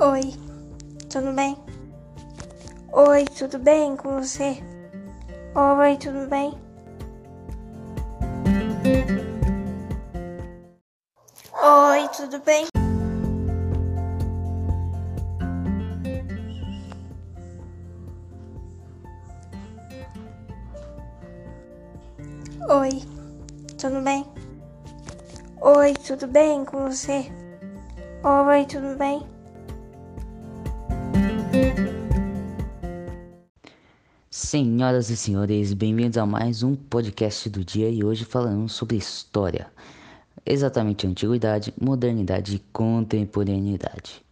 Oi, tudo bem? Oi, tudo bem com você? Oi, tudo bem? Oi, tudo bem? Oi, tudo bem? Oi, tudo bem com você? Oi, tudo bem? Senhoras e senhores, bem-vindos a mais um podcast do dia e hoje falamos sobre história, exatamente antiguidade, modernidade e contemporaneidade.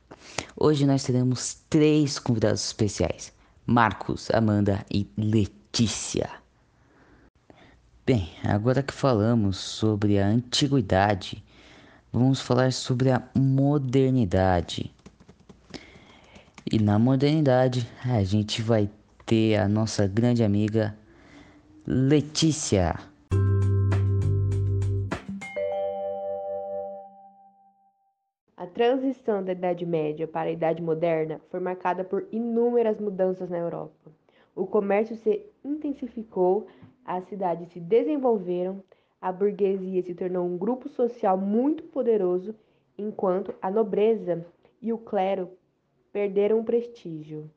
Hoje nós teremos três convidados especiais: Marcos, Amanda e Letícia. Bem, agora que falamos sobre a antiguidade, vamos falar sobre a modernidade. E na modernidade, a gente vai ter a nossa grande amiga Letícia. A transição da Idade Média para a Idade Moderna foi marcada por inúmeras mudanças na Europa. O comércio se intensificou, as cidades se desenvolveram, a burguesia se tornou um grupo social muito poderoso, enquanto a nobreza e o clero perderam o prestígio.